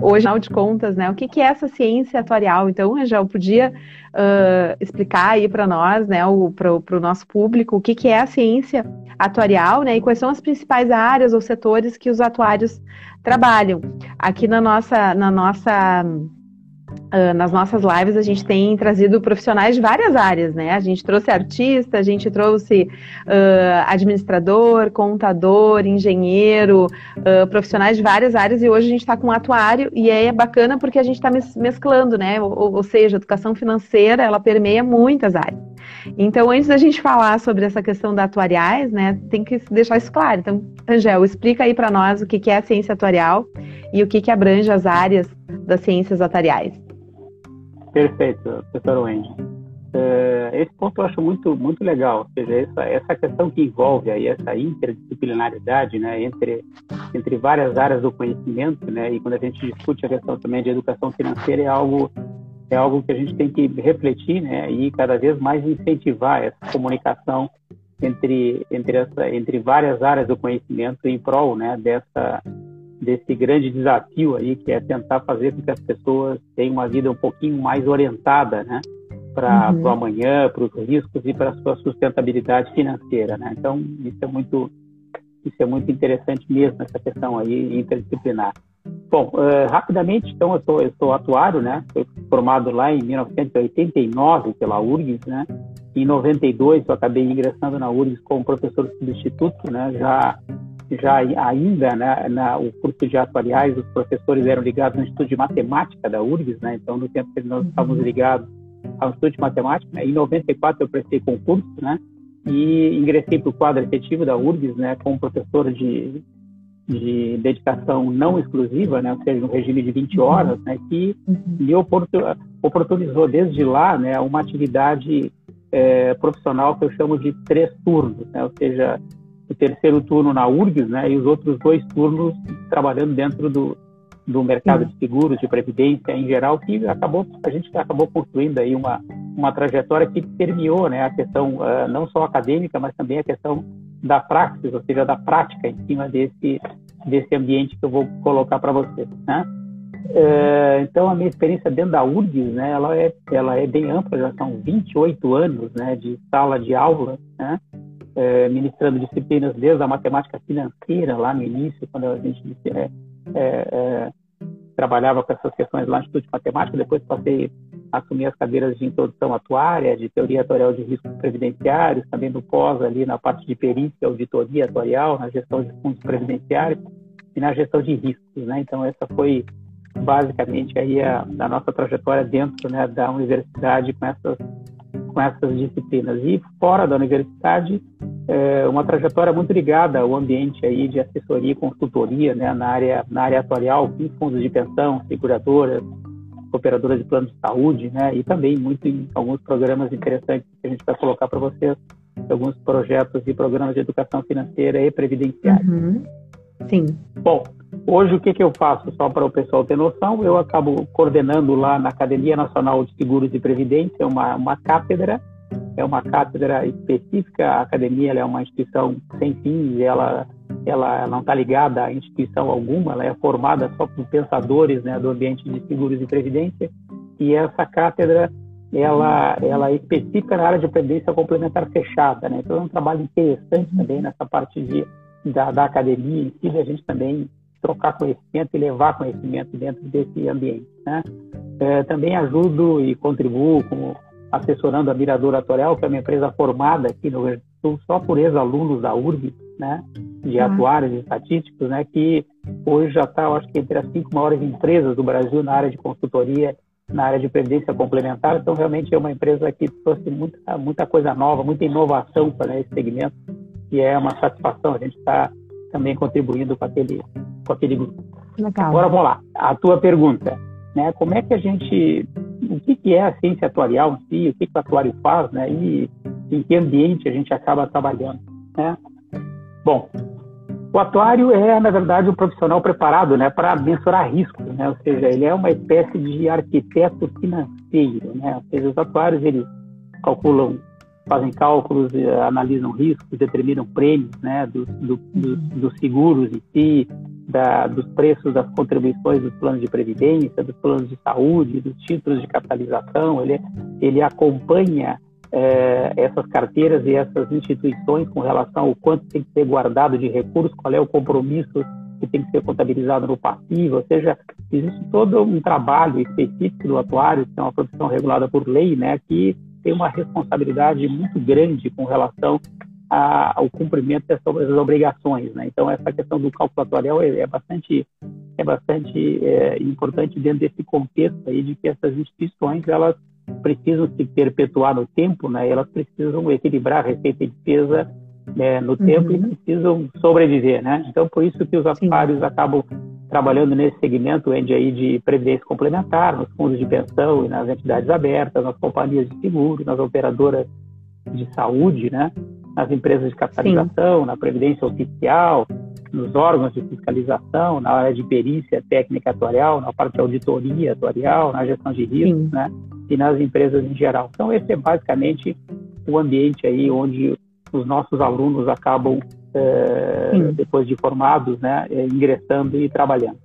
hoje, afinal de contas, né, o que, que é essa ciência atuarial? Então, Angel, podia uh, explicar aí para nós, né, para o nosso público, o que, que é a ciência atuarial, né, e quais são as principais áreas ou setores que os atuários trabalham. Aqui na nossa, na nossa Uh, nas nossas lives a gente tem trazido profissionais de várias áreas, né? A gente trouxe artista, a gente trouxe uh, administrador, contador, engenheiro, uh, profissionais de várias áreas e hoje a gente está com um atuário e é bacana porque a gente está mesclando, né? Ou, ou seja, a educação financeira ela permeia muitas áreas. Então, antes da gente falar sobre essa questão da atuariais, né, tem que deixar isso claro. Então, Angel, explica aí para nós o que é a ciência atuarial e o que, que abrange as áreas das ciências atuariais. Perfeito, professor Wendy. Uh, esse ponto eu acho muito muito legal, ou seja, essa, essa questão que envolve aí essa interdisciplinaridade, né, entre entre várias áreas do conhecimento, né, e quando a gente discute a questão também de educação financeira é algo é algo que a gente tem que refletir, né, e cada vez mais incentivar essa comunicação entre entre essa entre várias áreas do conhecimento em prol, né, dessa desse grande desafio aí, que é tentar fazer com que as pessoas tenham uma vida um pouquinho mais orientada, né? Para uhum. o amanhã, para os riscos e para a sua sustentabilidade financeira, né? Então, isso é muito, isso é muito interessante mesmo, essa questão aí interdisciplinar. Bom, uh, rapidamente, então, eu sou, eu sou atuário, né? Fui formado lá em 1989 pela URGS, né? Em 92 eu acabei ingressando na URGS como professor substituto, né? Já já ainda né, na, o curso de atuariais, os professores eram ligados no Instituto de Matemática da URGS, né, então no tempo que nós uhum. estávamos ligados ao Instituto de Matemática, né, em 94 eu prestei concurso, né, e ingressei para o quadro efetivo da URGS, né, como professor de, de dedicação não exclusiva, né, ou seja, no regime de 20 horas, né, que uhum. me oportunizou desde lá, né, uma atividade é, profissional que eu chamo de três turnos, né, ou seja, o terceiro turno na URGS, né, e os outros dois turnos trabalhando dentro do, do mercado de seguros, de previdência em geral, que acabou a gente acabou construindo aí uma uma trajetória que permeou, né, a questão uh, não só acadêmica, mas também a questão da praxis, ou seja, da prática em cima desse desse ambiente que eu vou colocar para vocês, né? Uh, então a minha experiência dentro da URGS, né, ela é ela é bem ampla, já são 28 anos, né, de sala de aula, né? É, ministrando disciplinas desde a matemática financeira, lá no início, quando a gente é, é, trabalhava com essas questões lá no Instituto de Matemática, depois passei a assumir as cadeiras de introdução atuária, de teoria atuarial de riscos previdenciários, também do pós ali na parte de perícia, auditoria atuarial, na gestão de fundos previdenciários e na gestão de riscos, né? Então essa foi basicamente aí a, a nossa trajetória dentro né, da universidade com essas com essas disciplinas. E fora da universidade, é uma trajetória muito ligada ao ambiente aí de assessoria e consultoria né, na, área, na área atuarial, com fundos de pensão, seguradoras, operadoras de planos de saúde, né, e também muito em alguns programas interessantes que a gente vai colocar para vocês, alguns projetos e programas de educação financeira e previdenciária. Uhum. Sim. Bom, Hoje, o que, que eu faço? Só para o pessoal ter noção, eu acabo coordenando lá na Academia Nacional de Seguros e Previdência uma, uma cátedra, é uma cátedra específica, a academia é uma instituição sem fins, ela, ela não está ligada a instituição alguma, ela é formada só por pensadores né, do ambiente de seguros e previdência, e essa cátedra ela, ela é específica na área de previdência complementar fechada, né? então é um trabalho interessante também nessa parte de, da, da academia em si, a gente também trocar conhecimento e levar conhecimento dentro desse ambiente. Né? É, também ajudo e contribuo como assessorando a Miradora Atuarial, que é uma empresa formada aqui no Rio Grande do Sul só por ex-alunos da URB, né, de uhum. atuários e estatísticos, né, que hoje já está, acho que entre as cinco maiores empresas do Brasil na área de consultoria, na área de previdência complementar. Então, realmente é uma empresa que trouxe muita, muita coisa nova, muita inovação para esse segmento, e é uma satisfação a gente estar tá também contribuindo com aquele com aquele grupo. Legal. Agora vamos lá, a tua pergunta, né? Como é que a gente, o que, que é a ciência atuarial em si, o que, que o atuário faz, né? E em que ambiente a gente acaba trabalhando, né? Bom, o atuário é, na verdade, um profissional preparado né, para mensurar riscos, né? ou seja, ele é uma espécie de arquiteto financeiro. Né? Ou seja, os atuários eles calculam fazem cálculos, analisam riscos, determinam prêmios né, dos do, do, do seguros em si, da, dos preços das contribuições dos planos de previdência, dos planos de saúde, dos títulos de capitalização, ele, ele acompanha é, essas carteiras e essas instituições com relação ao quanto tem que ser guardado de recursos, qual é o compromisso que tem que ser contabilizado no passivo, ou seja, existe todo um trabalho específico do atuário, que é uma profissão regulada por lei, né, que tem uma responsabilidade muito grande com relação a, ao cumprimento dessas, obrigações, né? Então essa questão do cálculo atuarial é, é bastante é bastante é, importante dentro desse contexto aí de que essas instituições elas precisam se perpetuar no tempo, né? Elas precisam equilibrar receita e despesa né, no uhum. tempo e precisam sobreviver, né? Então por isso que os atuários acabam trabalhando nesse segmento aí de previdência complementar, nos fundos de pensão e nas entidades abertas, nas companhias de seguro, nas operadoras de saúde, né? nas empresas de capitalização, Sim. na previdência oficial, nos órgãos de fiscalização, na área de perícia técnica atuarial, na parte de auditoria atuarial, na gestão de riscos, né? E nas empresas em geral. Então, esse é basicamente o ambiente aí onde os nossos alunos acabam, é, depois de formados, né, eh, ingressando e trabalhando.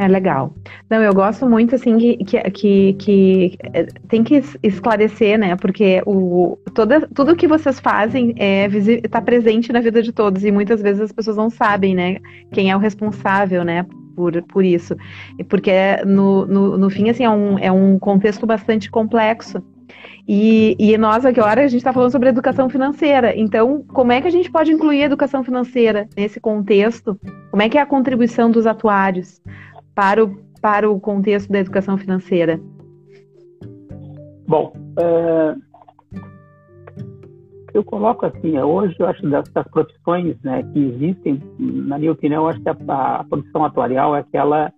É legal. Não, eu gosto muito, assim, que, que, que, eh, tem que esclarecer, né? Porque o, toda, tudo que vocês fazem é está presente na vida de todos e muitas vezes as pessoas não sabem, né? Quem é o responsável, né? Por, por isso. Porque no, no, no fim, assim, é um, é um contexto bastante complexo. E, e nós agora a gente está falando sobre educação financeira. Então, como é que a gente pode incluir a educação financeira nesse contexto? Como é que é a contribuição dos atuários? para o, para o contexto da educação financeira? Bom, é, eu coloco assim, hoje eu acho das, das, profissões né, que existem, na minha opinião, acho que a, a profissão atuarial é aquela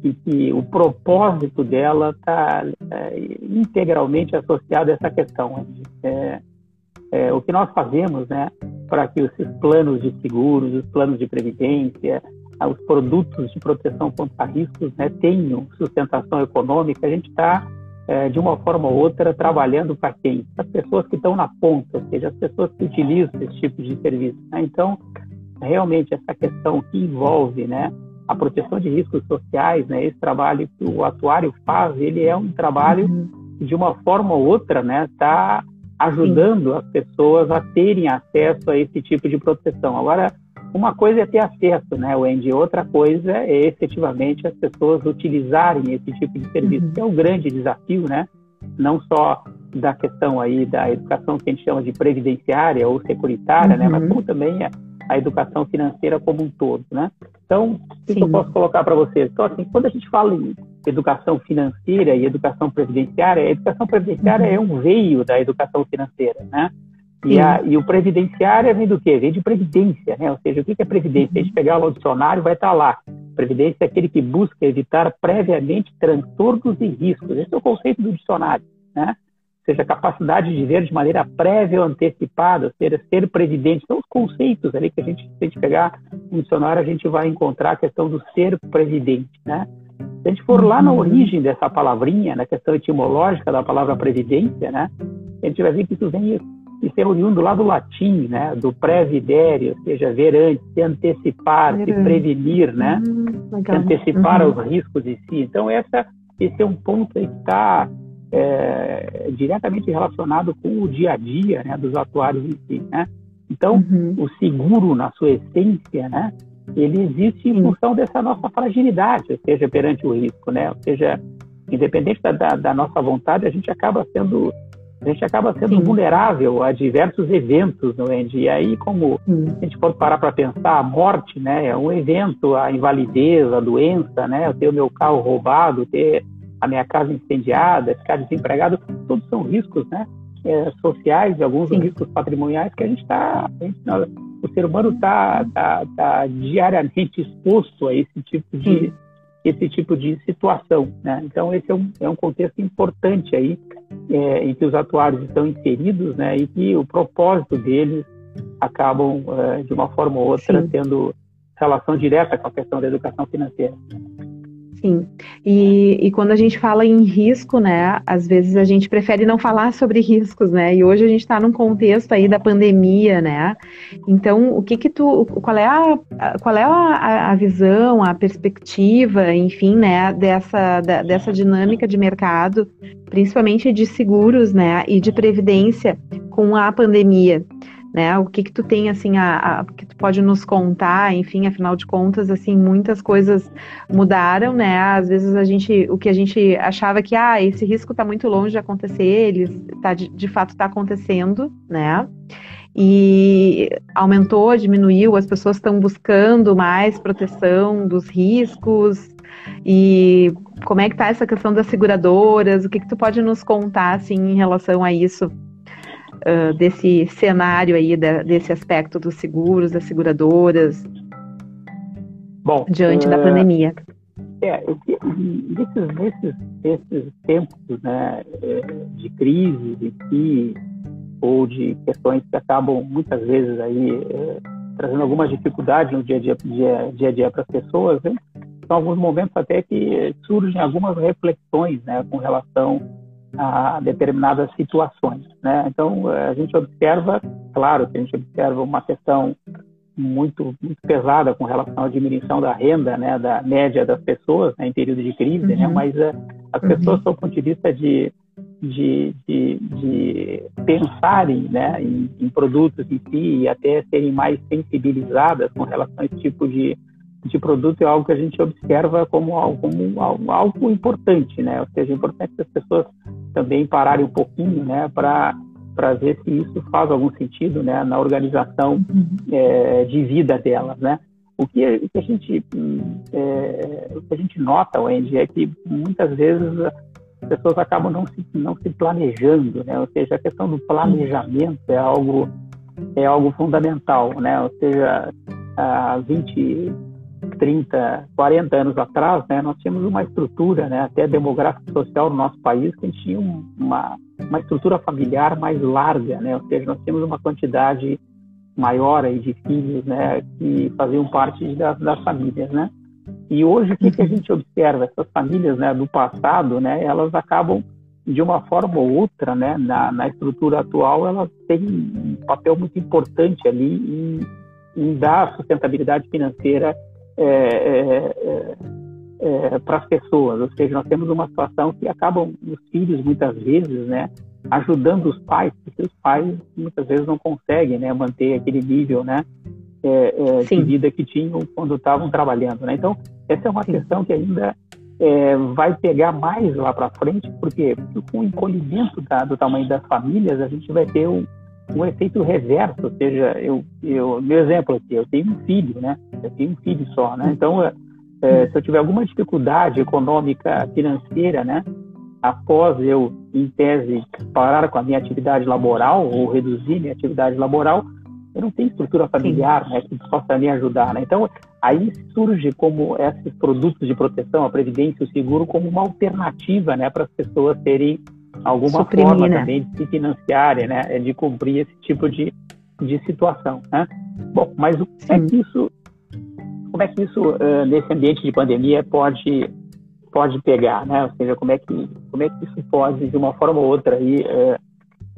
que, que o propósito dela está é, integralmente associado a essa questão. É, é, o que nós fazemos né, para que esses planos de seguros, os planos de previdência, os produtos de proteção contra riscos né, tenham sustentação econômica, a gente está, é, de uma forma ou outra, trabalhando para quem? As pessoas que estão na ponta, ou seja, as pessoas que utilizam esse tipo de serviço. Né? Então, realmente, essa questão que envolve né, a proteção de riscos sociais, né, esse trabalho que o atuário faz, ele é um trabalho uhum. que, de uma forma ou outra, está né, tá ajudando Sim. as pessoas a terem acesso a esse tipo de proteção. Agora, uma coisa é ter acesso, né, Wendy? Outra coisa é efetivamente as pessoas utilizarem esse tipo de serviço, uhum. que é o grande desafio, né? Não só da questão aí da educação que a gente chama de previdenciária ou securitária, uhum. né? Mas uhum. como também a, a, educação financeira como um todo, né? Então, o que eu posso colocar para vocês? Então, assim, quando a gente fala em educação financeira e educação previdenciária, a educação previdenciária uhum. é um veio da educação financeira, né? E, a, e, o previdenciário vem do quê? Vem de previdência, né? Ou seja, o que é previdência? A gente pegar o dicionário, vai estar lá. Previdência é aquele que busca evitar previamente transtornos e riscos. Esse é o conceito do dicionário, né? Ou seja, a capacidade de ver de maneira prévia ou antecipada, ou seja, ser previdente. São os conceitos ali que a gente, se a gente pegar no dicionário, a gente vai encontrar a questão do ser previdente, né? Se a gente for lá na uhum. origem dessa palavrinha, na questão etimológica da palavra previdência, né? A gente vai ver que isso vem isso é oriundo lá do latim, né? Do previdere, ou seja, ver antes, se antecipar, se prevenir, né? Hum, se antecipar uhum. aos riscos de si. Então, essa, esse é um ponto que está é, diretamente relacionado com o dia a dia né, dos atuários em si, né? Então, uhum. o seguro, na sua essência, né? Ele existe em função dessa nossa fragilidade, ou seja, perante o risco, né? Ou seja, independente da, da, da nossa vontade, a gente acaba sendo a gente acaba sendo Sim. vulnerável a diversos eventos, não é? E aí, como Sim. a gente pode parar para pensar, a morte, né, é um evento, a invalidez, a doença, né, eu ter o meu carro roubado, ter a minha casa incendiada, ficar desempregado, todos são riscos, né, é, sociais e alguns riscos patrimoniais que a gente está, o ser humano está tá, tá diariamente exposto a esse tipo de Sim esse tipo de situação. Né? Então, esse é um, é um contexto importante aí é, em que os atuários estão inseridos né? e que o propósito deles acabam, é, de uma forma ou outra, Sim. tendo relação direta com a questão da educação financeira. Sim. E, e quando a gente fala em risco, né, às vezes a gente prefere não falar sobre riscos, né? E hoje a gente está num contexto aí da pandemia, né? Então, o que que tu, qual é a, qual é a, a visão, a perspectiva, enfim, né, dessa, da, dessa dinâmica de mercado, principalmente de seguros, né, e de previdência com a pandemia? Né? O que que tu tem assim a, a, que tu pode nos contar, enfim, afinal de contas, assim, muitas coisas mudaram, né? Às vezes a gente, o que a gente achava que ah, esse risco está muito longe de acontecer, ele tá de, de fato está acontecendo, né? E aumentou, diminuiu, as pessoas estão buscando mais proteção dos riscos e como é que tá essa questão das seguradoras? O que que tu pode nos contar assim em relação a isso? Uh, desse cenário aí, da, desse aspecto dos seguros, das seguradoras, Bom, diante uh, da pandemia? É, nesses, nesses, nesses tempos né, é, de crise em si, ou de questões que acabam muitas vezes aí é, trazendo algumas dificuldades no dia a dia, dia, dia, dia para as pessoas, né? são alguns momentos até que surgem algumas reflexões né, com relação a determinadas situações. Né? Então, a gente observa, claro que a gente observa uma questão muito, muito pesada com relação à diminuição da renda, né, da média das pessoas né, em período de crise, né? uhum. né? mas uh, as pessoas, uhum. do ponto de vista de, de, de, de pensarem né, em, em, produtos em si e até serem mais sensibilizadas com relação a esse tipo de, de produto é algo que a gente observa como algo, como algo, algo importante, né? Ou seja, é importante que as pessoas também pararem um pouquinho, né, para para ver se isso faz algum sentido, né, na organização uhum. é, de vida delas, né? O que, o que a gente é, o que a gente nota, Wendy, é que muitas vezes as pessoas acabam não se não se planejando, né? Ou seja, a questão do planejamento é algo é algo fundamental, né? Ou seja, há 20 30, 40 anos atrás, né, nós tínhamos uma estrutura, né, até demográfica social no nosso país, que a gente tinha uma, uma estrutura familiar mais larga, né, ou seja, nós tínhamos uma quantidade maior aí de filhos, né, que faziam parte das, das famílias, né. E hoje o que, que a gente observa? Essas famílias, né, do passado, né, elas acabam de uma forma ou outra, né, na, na estrutura atual, elas têm um papel muito importante ali em, em dar sustentabilidade financeira é, é, é, é, para as pessoas. Ou seja, nós temos uma situação que acabam os filhos muitas vezes, né, ajudando os pais, porque os pais muitas vezes não conseguem, né, manter aquele nível, né, é, é, de vida que tinham quando estavam trabalhando, né. Então essa é uma Sim. questão que ainda vai pegar mais lá para frente, porque, porque com o encolhimento da, do tamanho das famílias a gente vai ter um, um efeito reverso, ou seja, eu, eu, meu exemplo aqui, eu tenho um filho, né? Eu tenho um filho só, né? Então, é, é, se eu tiver alguma dificuldade econômica, financeira, né? Após eu, em tese, parar com a minha atividade laboral ou reduzir minha atividade laboral, eu não tenho estrutura familiar, né? Que possa me ajudar, né? Então, aí surge como esses produtos de proteção, a previdência, o seguro, como uma alternativa, né? Para as pessoas terem alguma Suprimir, forma né? também de se financiar, né, é de cumprir esse tipo de, de situação, né? Bom, mas como é que isso, como é que isso uh, nesse ambiente de pandemia pode pode pegar, né? Ou seja, como é que como é que isso pode de uma forma ou outra aí uh,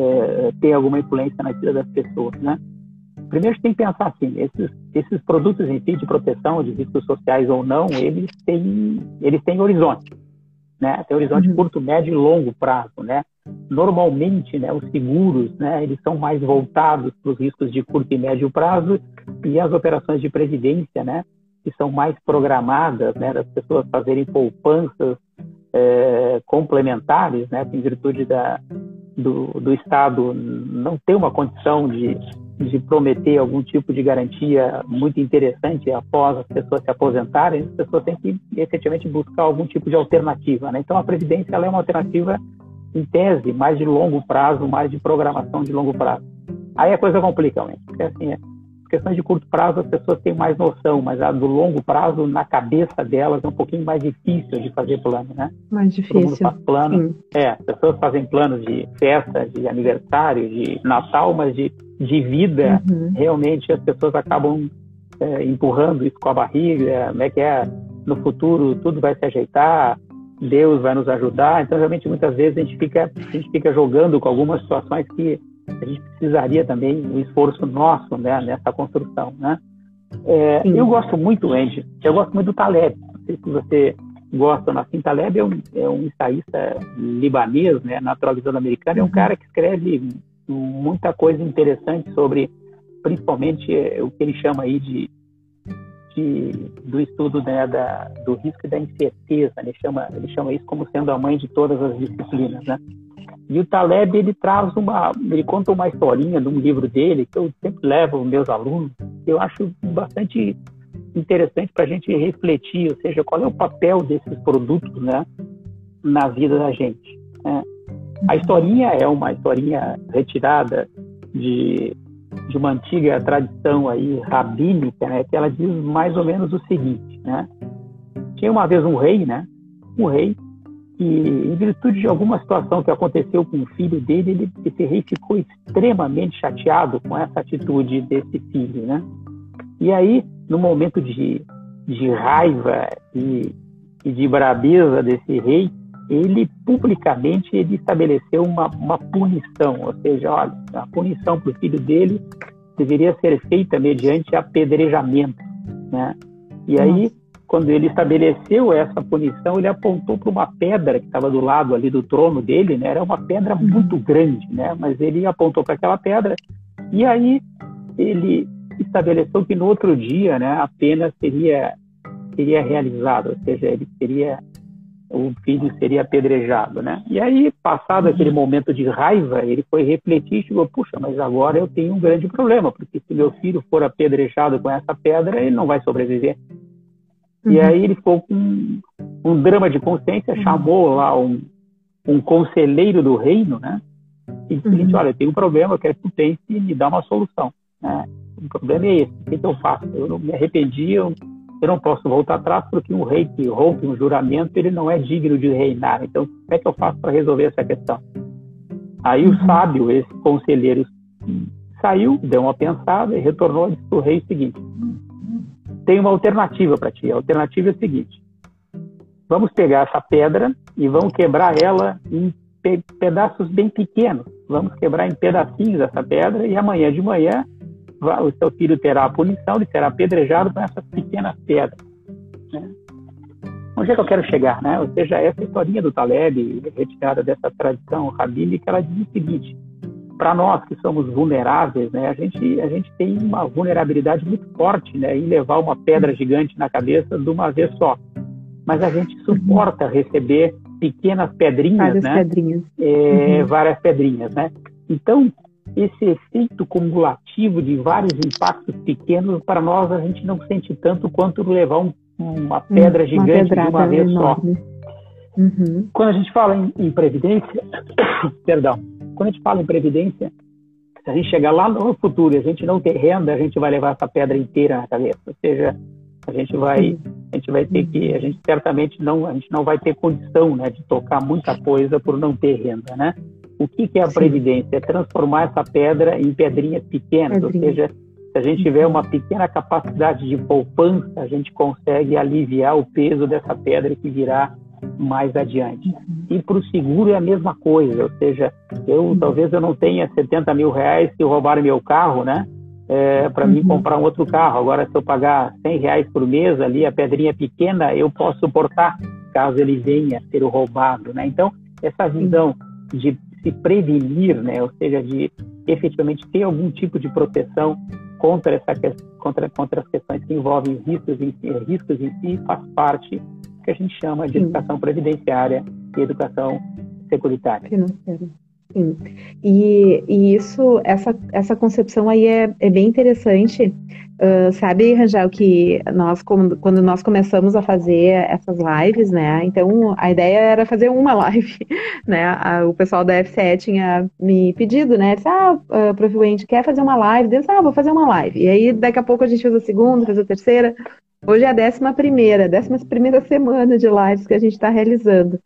uh, ter alguma influência na vida das pessoas, né? Primeiro, a gente tem que pensar assim, esses, esses produtos em si de proteção de riscos sociais ou não, eles têm, eles têm horizonte né? Tem horizonte uhum. curto, médio e longo prazo, né? Normalmente, né, os seguros, né, eles são mais voltados para os riscos de curto e médio prazo e as operações de previdência, né, que são mais programadas, né, das pessoas fazerem poupanças é, complementares, né, em virtude da, do, do Estado não ter uma condição de de prometer algum tipo de garantia muito interessante após as pessoas se aposentarem, as pessoas têm que efetivamente buscar algum tipo de alternativa. Né? Então, a Previdência é uma alternativa, em tese, mais de longo prazo, mais de programação de longo prazo. Aí a coisa complica, né? porque assim, é, questões de curto prazo as pessoas têm mais noção, mas a do longo prazo, na cabeça delas, é um pouquinho mais difícil de fazer plano, né? Mais difícil. Todo mundo faz plano. Sim. É, as pessoas fazem planos de festa, de aniversário, de Natal, mas de, de vida, uhum. realmente as pessoas acabam é, empurrando isso com a barriga, como é que é? no futuro tudo vai se ajeitar, Deus vai nos ajudar. Então, realmente, muitas vezes a gente fica, a gente fica jogando com algumas situações que a gente precisaria também um esforço nosso né, nessa construção, né? É, eu gosto muito, Andy, eu gosto muito do Taleb. Não sei se você gosta, Nassim Taleb é um, é um ensaísta libanês, né, naturalizado americano, é um uhum. cara que escreve muita coisa interessante sobre, principalmente, é, o que ele chama aí de, de do estudo né, da, do risco e da incerteza. Ele chama, ele chama isso como sendo a mãe de todas as disciplinas, né? E o Taleb, ele traz uma, ele conta uma historinha de um livro dele que eu sempre levo meus alunos, que eu acho bastante interessante para a gente refletir, ou seja, qual é o papel desses produtos, né, na vida da gente. Né? A historinha é uma historinha retirada de, de uma antiga tradição aí rabínica, né, que ela diz mais ou menos o seguinte, né? Tinha uma vez um rei, né? Um rei que, em virtude de alguma situação que aconteceu com o filho dele, ele, esse rei ficou extremamente chateado com essa atitude desse filho, né? E aí, no momento de, de raiva e, e de brabeza desse rei, ele publicamente ele estabeleceu uma, uma punição, ou seja, olha, a punição para o filho dele deveria ser feita mediante apedrejamento, né? E aí quando ele estabeleceu essa punição, ele apontou para uma pedra que estava do lado ali do trono dele, né? Era uma pedra uhum. muito grande, né? Mas ele apontou para aquela pedra e aí ele estabeleceu que no outro dia, né, a pena seria seria realizada, ou seja, ele seria o filho seria apedrejado, né? E aí, passado aquele uhum. momento de raiva, ele foi refletir e chegou, puxa, mas agora eu tenho um grande problema, porque se meu filho for apedrejado com essa pedra, ele não vai sobreviver. Uhum. E aí ele ficou com um, drama de consciência, uhum. chamou lá um, um conselheiro do reino, né? E disse, uhum. olha, eu tenho um problema, eu quero que tu pense e me dá uma solução. Né? O problema é esse, o que, que eu faço? Eu não me arrependi, eu, eu não posso voltar atrás porque um rei que rompe um juramento, ele não é digno de reinar. Então, como é que eu faço para resolver essa questão? Aí o uhum. sábio, esse conselheiro, saiu, deu uma pensada e retornou e disse para o rei o seguinte, tem uma alternativa para ti. A alternativa é a seguinte: vamos pegar essa pedra e vamos quebrar ela em pe pedaços bem pequenos. Vamos quebrar em pedacinhos essa pedra e amanhã de manhã o seu filho terá a punição, ele será apedrejado com essas pequenas pedras. Né? Onde é que eu quero chegar? Né? Ou seja, essa historinha do Taleb, retirada dessa tradição rabínica, ela diz o seguinte: para nós que somos vulneráveis, né, a gente a gente tem uma vulnerabilidade muito forte, né, em levar uma pedra gigante na cabeça de uma vez só. Mas a gente suporta receber pequenas pedrinhas, várias né? Pedrinhas. É, uhum. Várias pedrinhas, né? Então esse efeito cumulativo de vários impactos pequenos para nós a gente não sente tanto quanto levar um, uma pedra gigante de uma vez enorme. só. Uhum. Quando a gente fala em, em previdência, perdão, quando a gente fala em previdência, se a gente chegar lá no futuro e a gente não ter renda, a gente vai levar essa pedra inteira na cabeça. Ou seja, a gente vai, a gente vai ter que, a gente certamente não, a gente não vai ter condição, né, de tocar muita coisa por não ter renda, né? O que, que é a previdência? É transformar essa pedra em pedrinhas pequenas, Pedrinha. ou seja, se a gente tiver uma pequena capacidade de poupança, a gente consegue aliviar o peso dessa pedra que virá mais adiante. E para o seguro é a mesma coisa, ou seja, eu talvez eu não tenha 70 mil reais se roubarem meu carro, né? É, para mim uhum. comprar um outro carro. Agora, se eu pagar 100 reais por mês ali, a pedrinha pequena, eu posso suportar caso ele venha a ser roubado, né? Então, essa visão de se prevenir, né? Ou seja, de efetivamente ter algum tipo de proteção contra essa contra contra as questões que envolvem riscos em, riscos em si faz parte que a gente chama de educação previdenciária e educação securitária. Financeira. Sim. E, e isso, essa, essa concepção aí é, é bem interessante. Uh, sabe, Rangel, que nós, quando nós começamos a fazer essas lives, né? Então, a ideia era fazer uma live, né? A, o pessoal da FCE tinha me pedido, né? Disse, ah, uh, Prof. Wendy, quer fazer uma live? Disse, ah, vou fazer uma live. E aí, daqui a pouco a gente fez a segunda, fez a terceira. Hoje é a décima primeira, décima primeira semana de lives que a gente está realizando.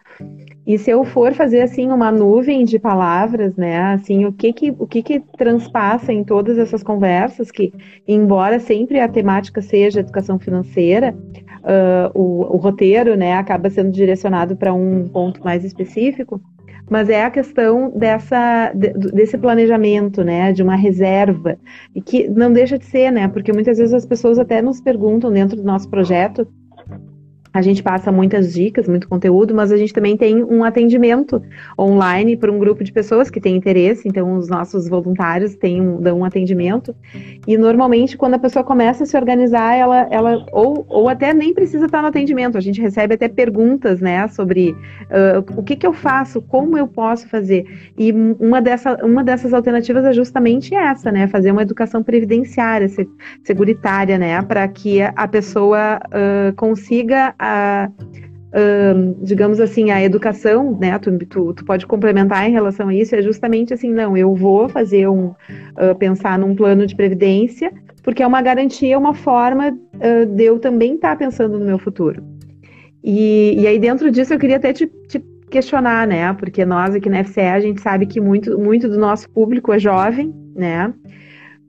E se eu for fazer assim uma nuvem de palavras, né, assim, o que que o que que transpassa em todas essas conversas que, embora sempre a temática seja educação financeira, uh, o, o roteiro, né, acaba sendo direcionado para um ponto mais específico mas é a questão dessa, desse planejamento, né, de uma reserva, e que não deixa de ser, né, porque muitas vezes as pessoas até nos perguntam dentro do nosso projeto a gente passa muitas dicas, muito conteúdo, mas a gente também tem um atendimento online para um grupo de pessoas que tem interesse. Então, os nossos voluntários têm um, dão um atendimento. E normalmente, quando a pessoa começa a se organizar, ela, ela ou, ou até nem precisa estar no atendimento. A gente recebe até perguntas, né, sobre uh, o que, que eu faço, como eu posso fazer. E uma, dessa, uma dessas alternativas é justamente essa, né, fazer uma educação previdenciária, seguritária, né, para que a pessoa uh, consiga a, digamos assim, a educação, né? Tu, tu, tu, pode complementar em relação a isso, é justamente assim, não, eu vou fazer um uh, pensar num plano de previdência, porque é uma garantia, uma forma uh, de eu também estar tá pensando no meu futuro. E, e aí, dentro disso, eu queria até te, te, questionar, né? Porque nós aqui na FCE, a gente sabe que muito, muito do nosso público é jovem, né?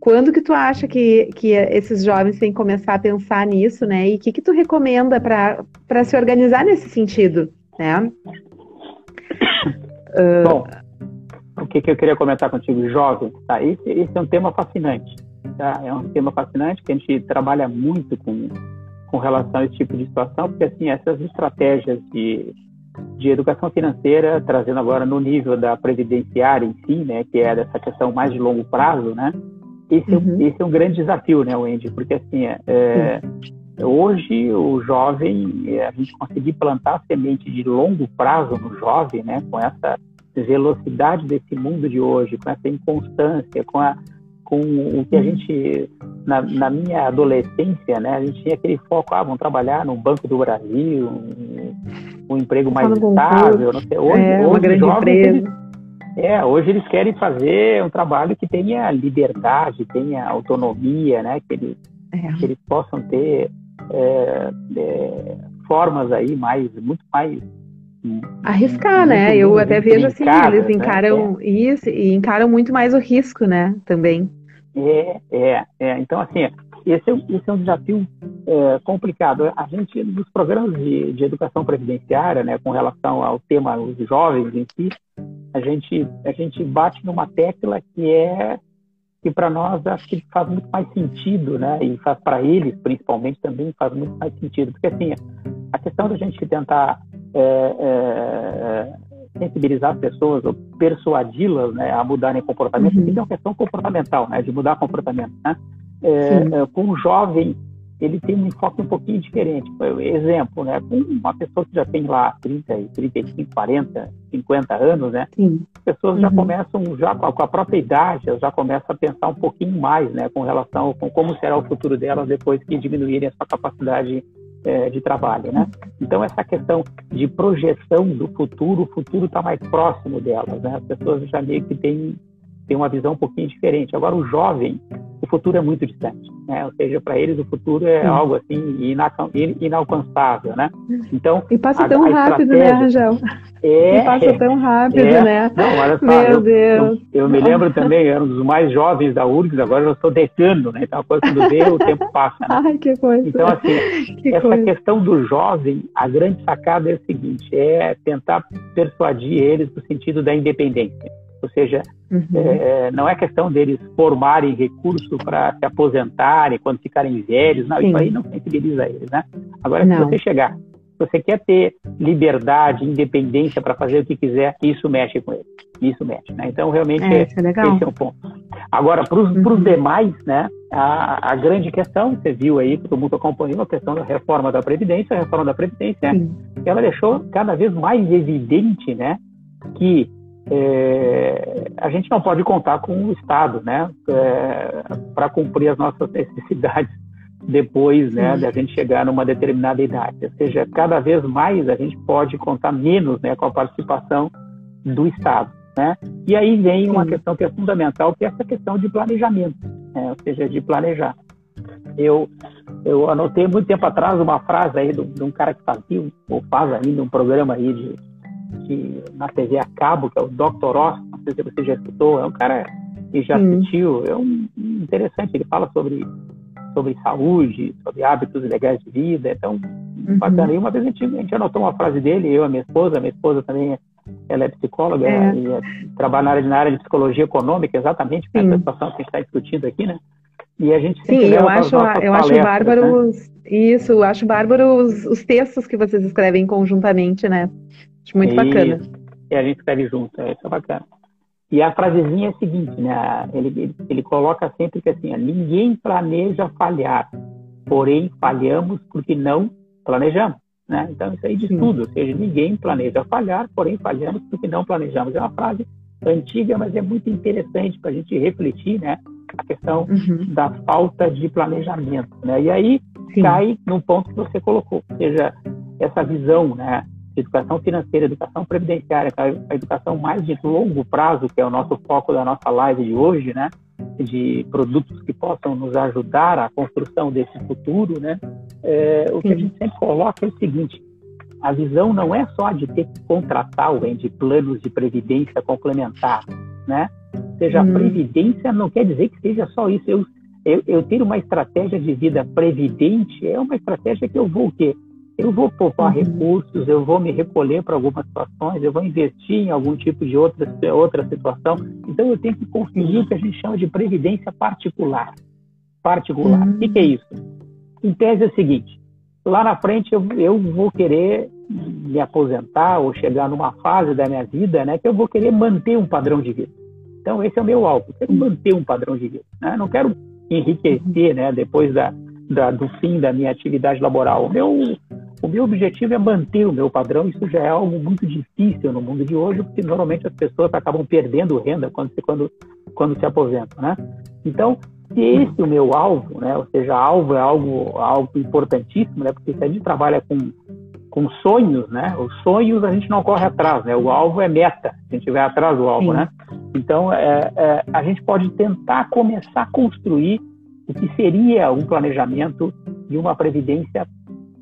Quando que tu acha que, que esses jovens têm que começar a pensar nisso, né? E o que, que tu recomenda para se organizar nesse sentido, né? Bom, o que, que eu queria comentar contigo, jovem, tá? Esse, esse é um tema fascinante, tá? É um tema fascinante que a gente trabalha muito com, com relação a esse tipo de situação, porque, assim, essas estratégias de, de educação financeira, trazendo agora no nível da previdenciária em si, né, que é dessa questão mais de longo prazo, né, esse, é uhum. esse é um grande desafio, né, Wendy? Porque, assim, é, é hoje o jovem, é, a gente conseguir plantar semente de longo prazo no jovem, né, com essa velocidade desse mundo de hoje, com essa inconstância, com a com o que a uhum. gente na, na, minha adolescência, né, a gente tinha aquele foco, ah, vamos trabalhar no Banco do Brasil, um, um emprego mais estável, não sei. Hoje, é, hoje uma grande empresa. É, hoje eles querem fazer um trabalho que tenha liberdade, tenha autonomia, né? Que eles, é. que eles possam ter é, é, formas aí mais, muito mais arriscar, muito, né? Eu até vejo assim, eles né? encaram né? isso e encaram muito mais o risco, né? Também. É, é, é. Então, assim, esse é, esse é um desafio é, complicado. A gente, nos programas de, de educação previdenciária, né, com relação ao tema dos jovens em si, a gente, a gente bate numa tecla que é que para nós acho que faz muito mais sentido, né? E faz para eles, principalmente, também faz muito mais sentido, porque assim a questão da gente tentar é, é, sensibilizar as pessoas ou persuadi-las né, a mudarem comportamento, uhum. é uma questão comportamental, né? De mudar comportamento, né? É, é com o jovem ele tem um enfoque um pouquinho diferente. Exemplo, né? Com uma pessoa que já tem lá 30, 35, 40, 50 anos, né? Sim. As pessoas uhum. já começam, já com a própria idade, já começam a pensar um pouquinho mais, né? Com relação com como será o futuro delas depois que diminuírem a sua capacidade é, de trabalho, né? Então essa questão de projeção do futuro, o futuro está mais próximo delas, né? As pessoas já meio que têm tem uma visão um pouquinho diferente. Agora, o jovem, o futuro é muito distante, né? Ou seja, para eles o futuro é Sim. algo assim inalcançável, né? Então e passa tão a, a rápido, né, Rangel? É, e passa tão rápido, é. né? Não, olha só, Meu eu, Deus. Eu, eu, me lembro também, eu era um dos mais jovens da URGS, agora eu sou decano, né? Então, quando vê, o tempo passa. Né? Ai, que coisa. Então, assim, que essa coisa. questão do jovem, a grande sacada é o seguinte, é tentar persuadir eles no sentido da independência. Ou seja, uhum. é, não é questão deles formarem recurso para se aposentarem quando ficarem velhos, não, Sim. isso aí não sensibiliza eles, né? Agora, não. se você chegar, se você quer ter liberdade, independência para fazer o que quiser, isso mexe com eles, isso mexe, né? Então, realmente, é, é, é esse é um ponto. Agora, para os uhum. demais, né, a, a, grande questão, você viu aí, todo mundo acompanhou a questão da reforma da Previdência, a reforma da Previdência, né, ela deixou cada vez mais evidente, né, que é, a gente não pode contar com o Estado, né, é, para cumprir as nossas necessidades depois, né, de a gente chegar numa determinada idade. Ou seja, cada vez mais a gente pode contar menos, né, com a participação do Estado, né. E aí vem uma questão que é fundamental, que é essa questão de planejamento, né, ou seja, de planejar. Eu eu anotei muito tempo atrás uma frase aí de, de um cara que fazia, ou faz ainda um programa aí de, de, na TV a cabo, que é o Dr. Ross, não sei se você já escutou, é um cara que já hum. assistiu, é um, interessante, ele fala sobre, sobre saúde, sobre hábitos legais de vida, então, uhum. bacana. E uma vez a gente, a gente anotou uma frase dele, eu e a minha esposa, a minha esposa também ela é psicóloga é. e é, trabalha na área, na área de psicologia econômica, exatamente, com essa situação que a gente está discutindo aqui, né? E a gente Sim, eu acho, eu acho bárbaro né? isso, eu acho bárbaro os, os, textos que vocês escrevem conjuntamente, né? Acho muito e, bacana. E a gente escreve junto, é, isso é bacana. E a frasezinha é a seguinte, né? Ele, ele, ele coloca sempre que assim, ninguém planeja falhar, porém falhamos porque não planejamos. Né? Então isso aí diz Sim. tudo, ou seja, ninguém planeja falhar, porém falhamos porque não planejamos. É uma frase antiga, mas é muito interessante para a gente refletir, né? a questão uhum. da falta de planejamento, né? E aí Sim. cai no ponto que você colocou, ou seja, essa visão, né? Educação financeira, educação previdenciária, a educação mais de longo prazo, que é o nosso foco da nossa live de hoje, né? De produtos que possam nos ajudar à construção desse futuro, né? É, o Sim. que a gente sempre coloca é o seguinte: a visão não é só de ter que contratar o de planos de previdência complementar, né? seja, hum. previdência não quer dizer que seja só isso. Eu, eu, eu ter uma estratégia de vida previdente é uma estratégia que eu vou o quê? Eu vou poupar uhum. recursos, eu vou me recolher para algumas situações, eu vou investir em algum tipo de outra, outra situação. Então, eu tenho que conseguir o que a gente chama de previdência particular. Particular. Uhum. O que, que, é isso? Em tese é o seguinte: lá na frente eu, eu vou querer me aposentar ou chegar numa fase da minha vida né, que eu vou querer manter um padrão de vida. Então, esse é o meu alvo. Eu quero manter um padrão de vida. Né? Não quero enriquecer né, depois da, da, do fim da minha atividade laboral. O meu, o meu objetivo é manter o meu padrão. Isso já é algo muito difícil no mundo de hoje, porque normalmente as pessoas acabam perdendo renda quando se, quando, quando se aposentam. Né? Então, se esse é o meu alvo, né, ou seja, alvo é algo, algo importantíssimo, né, porque se a gente trabalha com com sonhos, né? Os sonhos a gente não corre atrás, né? O alvo é meta, se a gente vai atrás do alvo, Sim. né? Então, é, é, a gente pode tentar começar a construir o que seria um planejamento de uma previdência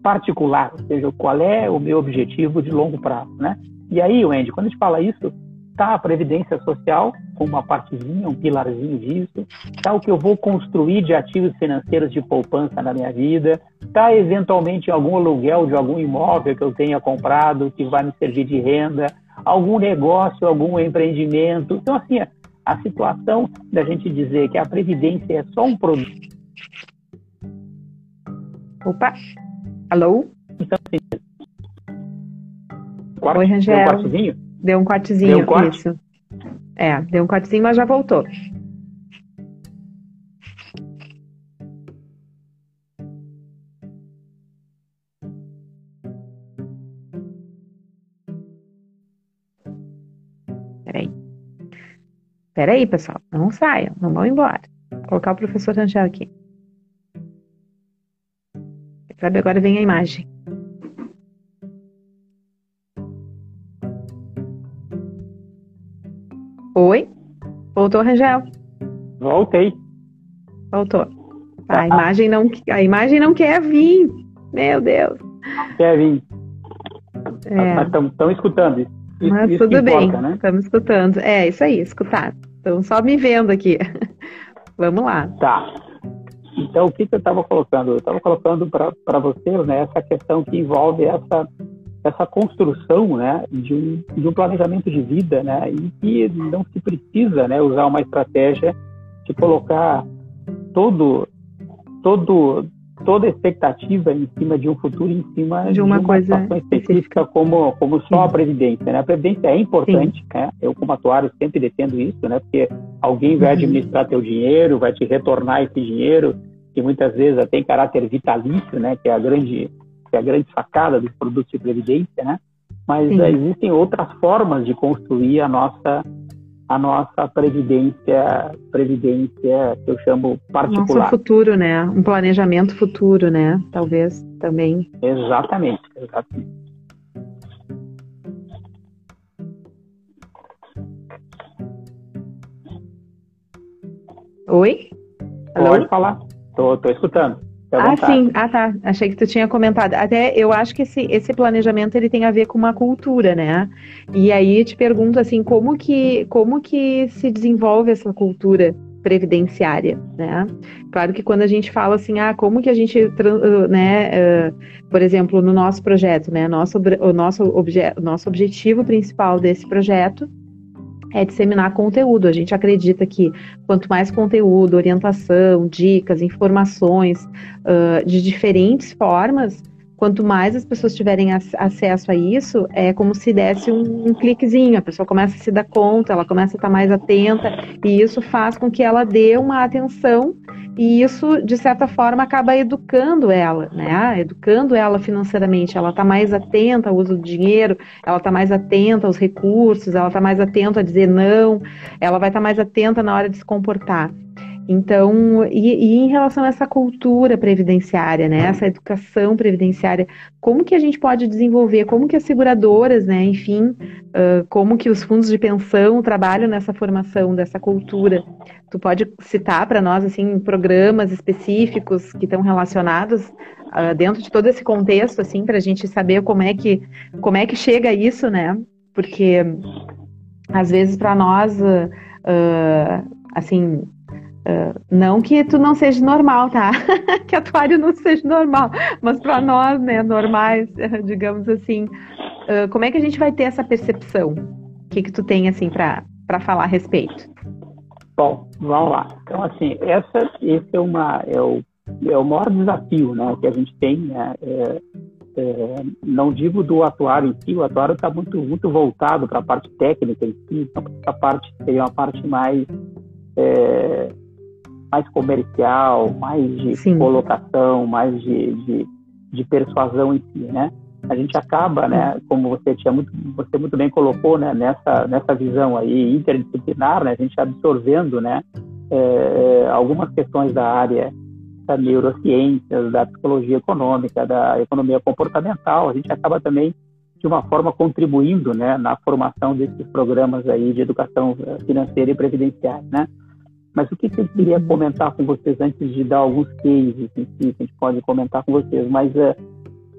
particular, ou seja, qual é o meu objetivo de longo prazo, né? E aí, Wendy, quando a gente fala isso, tá a previdência social com uma partezinha, um pilarzinho disso, tá o que eu vou construir de ativos financeiros de poupança na minha vida, tá eventualmente algum aluguel de algum imóvel que eu tenha comprado que vai me servir de renda, algum negócio, algum empreendimento. Então assim, a situação da gente dizer que a previdência é só um produto. Opa. Alô? Então, quarto, Oi, Rangel. Um Deu um cortezinho, deu um corte? isso. É, deu um cortezinho, mas já voltou. Peraí. Peraí, pessoal. Não saiam, não vão embora. Vou colocar o professor Angel aqui. Sabe, agora vem a imagem. Oi? Voltou, Rangel? Voltei. Voltou. A ah. imagem não, a imagem não quer vir. Meu Deus. Quer vir. É. Mas estão escutando isso. Mas isso tudo bem, estamos né? escutando. É, isso aí, escutar. Estão só me vendo aqui. Vamos lá. Tá. Então, o que, que eu estava colocando? Eu estava colocando para vocês né, essa questão que envolve essa essa construção né, de, um, de um planejamento de vida né, e que não se precisa né, usar uma estratégia de colocar todo, todo, toda expectativa em cima de um futuro, em cima de uma, de uma coisa situação específica como, como só a Previdência. Né? A Previdência é importante, né? eu como atuário sempre defendo isso, né? porque alguém vai uhum. administrar teu dinheiro, vai te retornar esse dinheiro, que muitas vezes tem caráter vitalício, né? que é a grande é a grande sacada dos produtos de previdência, né? Mas uh, existem outras formas de construir a nossa a nossa previdência, previdência que eu chamo particular. Nosso futuro, né? Um planejamento futuro, né? Talvez também. Exatamente, exatamente. Oi? Alô? Pode falar. Tô, tô escutando. Ah, sim. Ah, tá. Achei que tu tinha comentado. Até eu acho que esse, esse planejamento ele tem a ver com uma cultura, né? E aí te pergunto assim, como que, como que se desenvolve essa cultura previdenciária, né? Claro que quando a gente fala assim, ah, como que a gente, né, uh, por exemplo, no nosso projeto, né, nosso, o nosso, obje, nosso objetivo principal desse projeto é disseminar conteúdo. A gente acredita que quanto mais conteúdo, orientação, dicas, informações uh, de diferentes formas, quanto mais as pessoas tiverem acesso a isso, é como se desse um, um, cliquezinho, a pessoa começa a se dar conta, ela começa a estar mais atenta, e isso faz com que ela dê uma atenção, e isso, de certa forma, acaba educando ela, né? Educando ela financeiramente, ela está mais atenta ao uso do dinheiro, ela está mais atenta aos recursos, ela está mais atenta a dizer não, ela vai estar tá mais atenta na hora de se comportar. Então, e, e, em relação a essa cultura previdenciária, né, essa educação previdenciária, como que a gente pode desenvolver, como que as seguradoras, né, enfim, uh, como que os fundos de pensão trabalham nessa formação dessa cultura? Tu pode citar para nós, assim, programas específicos que estão relacionados uh, dentro de todo esse contexto, assim, para a gente saber como é que como é que chega isso, né? Porque às vezes para nós, uh, assim, Uh, não que tu não seja normal, tá? que atuário não seja normal, mas para nós, né, normais, digamos assim, uh, como é que a gente vai ter essa percepção? O que que tu tem assim para falar a respeito? Bom, vamos lá. Então, assim, essa, esse é uma é o, é o maior desafio, né, que a gente tem, né? É, é, não digo do atuário em si, o atuário está muito muito voltado para a parte técnica em si, então a parte seria uma parte mais é, mais comercial, mais de Sim. colocação, mais de, de, de, persuasão em si, né? A gente acaba, né, como você tinha muito, você muito bem colocou, né, nessa nessa visão aí interdisciplinar, né, a gente absorvendo, né, é, algumas questões da área da neurociências, da psicologia econômica, da economia comportamental, a gente acaba também de uma forma contribuindo, né, na formação desses programas aí de educação financeira e previdenciária, né? Mas o que, eu queria comentar com vocês antes de dar alguns cases em si, que a gente pode comentar com vocês, mas é,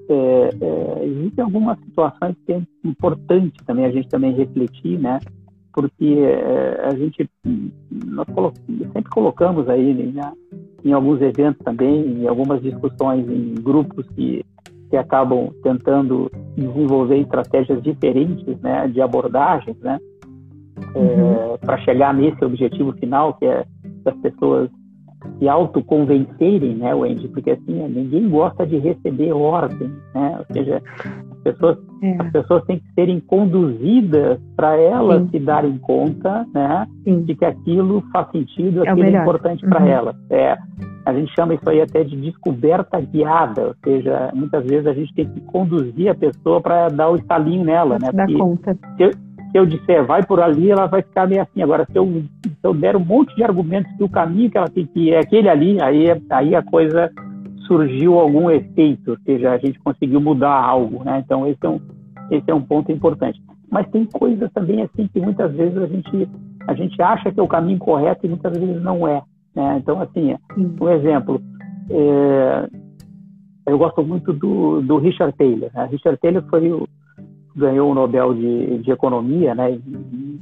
é, é, existem algumas situações que é importante também a gente também refletir, né? Porque é, a gente nós colo sempre colocamos aí né, em alguns eventos também, em algumas discussões em grupos que que acabam tentando desenvolver estratégias diferentes, né, de abordagens, né? Uhum. é, para chegar nesse objetivo final, que é das pessoas se autoconvencerem, né, Wendy? Porque assim, ninguém gosta de receber ordem, né? Ou seja, as pessoas, é. as pessoas têm que serem conduzidas para elas Sim. se darem conta, né, Sim. de que aquilo faz sentido, é aquilo é, importante uhum. para elas. É, a gente chama isso aí até de descoberta guiada, ou seja, muitas vezes a gente tem que conduzir a pessoa para dar o estalinho nela, né? Dar conta. Se eu, se eu disser vai por ali, ela vai ficar meio assim. Agora, se eu, se eu der um monte de argumentos que o caminho que ela tem que ir é aquele ali, aí, aí a coisa surgiu algum efeito, ou seja, a gente conseguiu mudar algo, né? Então, esse é um, esse é um ponto importante. Mas tem coisas também assim que muitas vezes a gente, a gente acha que é o caminho correto e muitas vezes não é. Né? Então, assim, um exemplo, é, eu gosto muito do, do Richard Taylor. Né? Richard Taylor foi o, ganhou o Nobel de, de Economia, né, em,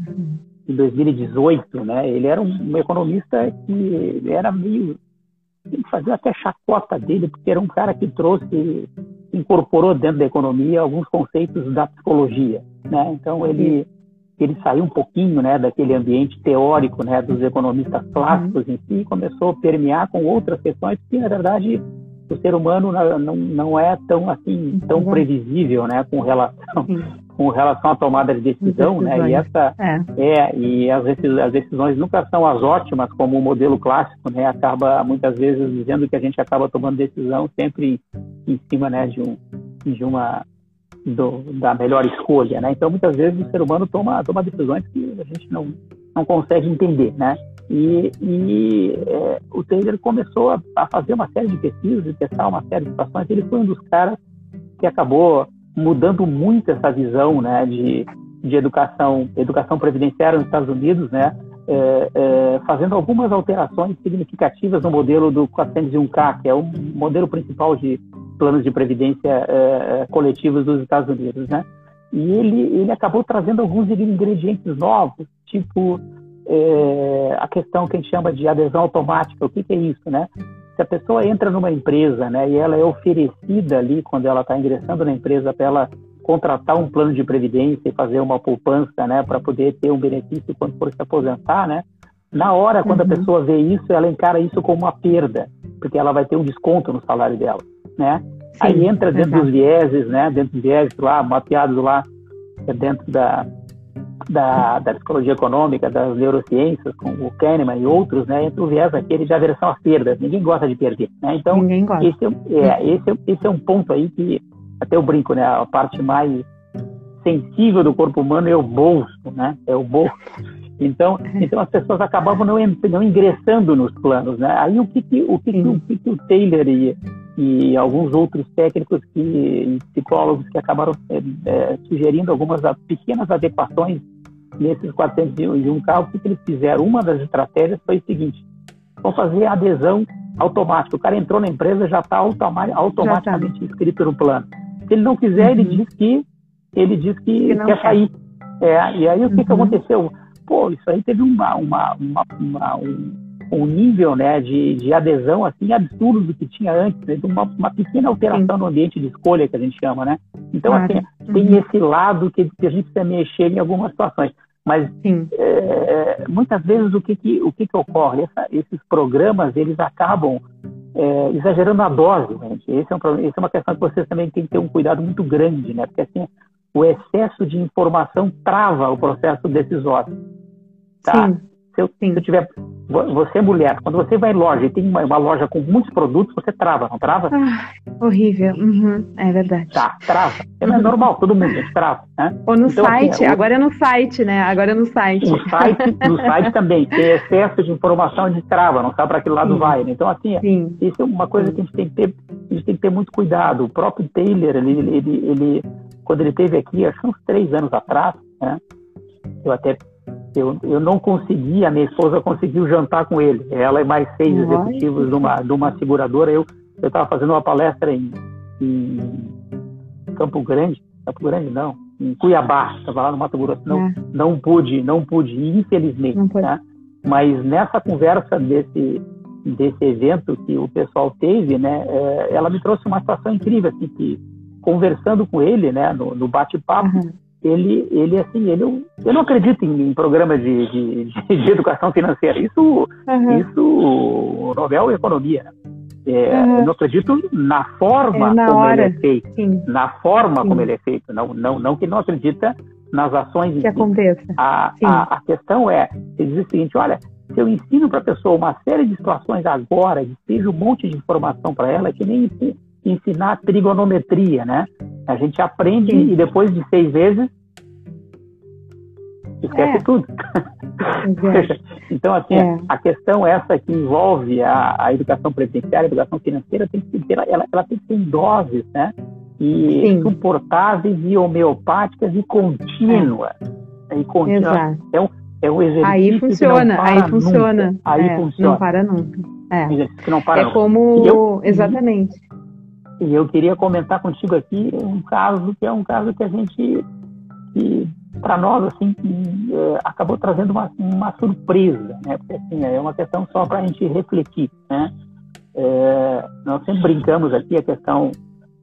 em 2018, né, ele era um, um economista que era meio tem que fazer até chacota dele, porque era um cara que trouxe, incorporou dentro da economia alguns conceitos da psicologia, né? Então ele ele saiu um pouquinho, né, daquele ambiente teórico, né, dos economistas clássicos em si, e começou a permear com outras questões que na verdade o ser humano não, não é tão assim tão uhum. previsível, né, com relação com relação à tomada de decisão, né? E essa é, é e as, as, decisões nunca são as ótimas como o modelo clássico, né? Acaba muitas vezes dizendo que a gente acaba tomando decisão sempre em cima, né, de um de uma do, da melhor escolha, né? Então muitas vezes o ser humano toma toma decisões que a gente não não consegue entender, né? E, e é, o Taylor começou a, a, fazer uma série de pesquisas e testar uma série de situações. Ele foi um dos caras que acabou mudando muito essa visão né, de, de educação, educação previdenciária nos Estados Unidos, né? é, é, fazendo algumas alterações significativas no modelo do 401k, que é o modelo principal de planos de previdência é, coletivos dos Estados Unidos, né? E ele, ele acabou trazendo alguns ingredientes novos, tipo é, a questão que a gente chama de adesão automática. O que, que, é isso, né? Se a pessoa entra numa empresa, né, e ela é oferecida ali quando ela está ingressando na empresa para ela contratar um plano de previdência e fazer uma poupança, né, para poder ter um benefício quando for se aposentar, né? Na hora, quando uhum. a pessoa vê isso, ela encara isso como uma perda, porque ela vai ter um desconto no salário dela, né? Sim, Aí entra dentro exato. dos vieses, né? Dentro dos vieses lá, mapeados lá, dentro da, da, da psicologia econômica, das neurociências, com o Kahneman e outros, né, entre o viés aquele de aversão às perdas. Ninguém gosta de perder. Né? Então, esse é, é, esse, é, esse é um ponto aí que, até eu brinco, né, a parte mais sensível do corpo humano é o bolso, né? É o bolso. Então, então as pessoas acabavam não, não ingressando nos planos, né? Aí o que, que o que, que, o, que, que o Taylor e, e alguns outros técnicos que psicólogos que acabaram é, é, sugerindo algumas pequenas adequações nesses 401 carros, o que eles fizeram? Uma das estratégias foi o seguinte: vão fazer adesão automática. O cara entrou na empresa já está automaticamente já tá. inscrito no plano. Se ele não quiser, uhum. ele diz que ele diz que, que quer, sair. É, e aí o que, uhum. que aconteceu? Pô, isso aí teve uma, uma, uma, uma um, um nível né, de, de adesão assim absurdo do que tinha antes, né? uma, uma pequena alteração Sim. no ambiente de escolha que a gente chama, né? Então assim uhum. tem esse lado que, que, a gente precisa mexer em algumas situações, mas é, muitas vezes o que que, o que, que ocorre? Essa, esses programas eles acabam é, exagerando a dose, gente. Esse é, um, esse é uma questão que vocês também têm que ter um cuidado muito grande, né? Porque assim o excesso de informação trava o processo decisório. Tá? Sim. Se eu, se eu tiver. Você é mulher, quando você vai em loja e tem uma, uma loja com muitos produtos, você trava, não trava? Ah, horrível. Uhum, é verdade. Tá, trava. É uhum. normal, todo mundo, gente trava. Né? Ou no então, assim, site, assim, agora é no site, né? Agora é no site. No site, no site também. Tem excesso de informação, a gente trava, não sabe para que lado Sim. vai. Né? Então, assim, Sim. isso é uma coisa que a gente tem que ter, a gente tem que ter muito cuidado. O próprio Taylor, ele, ele, ele quando ele esteve aqui, acho que uns três anos atrás, né? Eu até eu, eu não consegui, a minha esposa conseguiu jantar com ele. Ela e mais seis executivos de uma, de uma seguradora. Eu estava fazendo uma palestra em, em, Campo Grande, Campo Grande não, em Cuiabá, estava lá no Mato Grosso. Não, é. não pude, não pude, infelizmente. Não né? Mas nessa conversa desse desse evento que o pessoal teve, né, é, ela me trouxe uma situação incrível, assim, que conversando com ele, né, no, no bate-papo, uhum ele, ele assim, ele, eu não acredito em, em programa de, de, de, educação financeira. Isso, uhum. isso Nobel Economia. Né? É, uhum. Eu não acredito na forma é na como hora. ele é feito. Sim. Na forma Sim. como ele é feito. Não, não, não que não acredita nas ações. Que aconteça. A, a, a, questão é, ele diz o seguinte, olha, se eu ensino para a pessoa uma série de situações agora, e seja um monte de informação para ela, que nem ensinar trigonometria, né? A gente aprende Sim. e depois de seis vezes esquece é. tudo. então, assim, é. a questão essa que envolve a, a, educação previdenciária, a educação financeira, tem que ter, ela, ela tem que ser em doses, né? E Sim. suportáveis e homeopáticas e contínuas. É. E contínuas. É um, é um exercício aí funciona, aí nunca. funciona. Aí é, funciona. Não para nunca. É, é como. Eu, exatamente. E eu queria comentar contigo aqui um caso que é um caso que a gente, que para nós, assim, é, acabou trazendo uma, uma surpresa, né? Porque, assim, é uma questão só para a gente refletir, né? É, nós sempre brincamos aqui a questão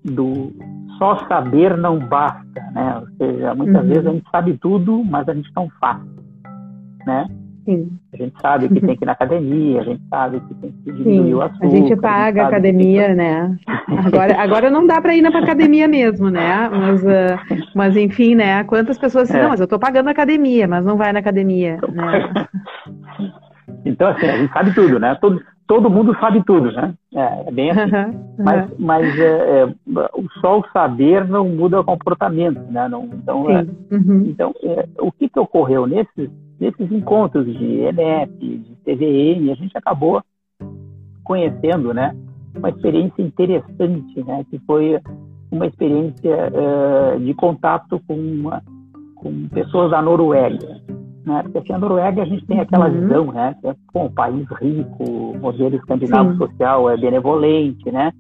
do só saber não basta, né? Ou seja, muitas uhum. vezes a gente sabe tudo, mas a gente não faz, né? Sim. A gente sabe que tem que ir na academia, a gente sabe que tem que diminuir Sim. o açúcar. A gente paga a academia, que... né? Agora, agora não dá para ir na academia mesmo, né? Mas, uh, mas enfim, né? Quantas pessoas dizem, é. não, mas eu estou pagando a academia, mas não vai na academia. Né? Então, assim, a gente sabe tudo, né? Todo, todo mundo sabe tudo, né? É, é bem assim. Uhum, uhum. Mas, mas é, é, só o saber não muda o comportamento, né? Não, então, é, uhum. então é, o que, que ocorreu nesses nesses encontros de ENEP, de TVN, a gente acabou conhecendo, né, uma experiência interessante, né, que foi uma experiência uh, de contato com, uma, com pessoas da Noruega. Né? Porque assim, a Noruega a gente tem aquela uhum. visão, né? Que é um país rico, o modelo escandinavo Sim. social é benevolente, né?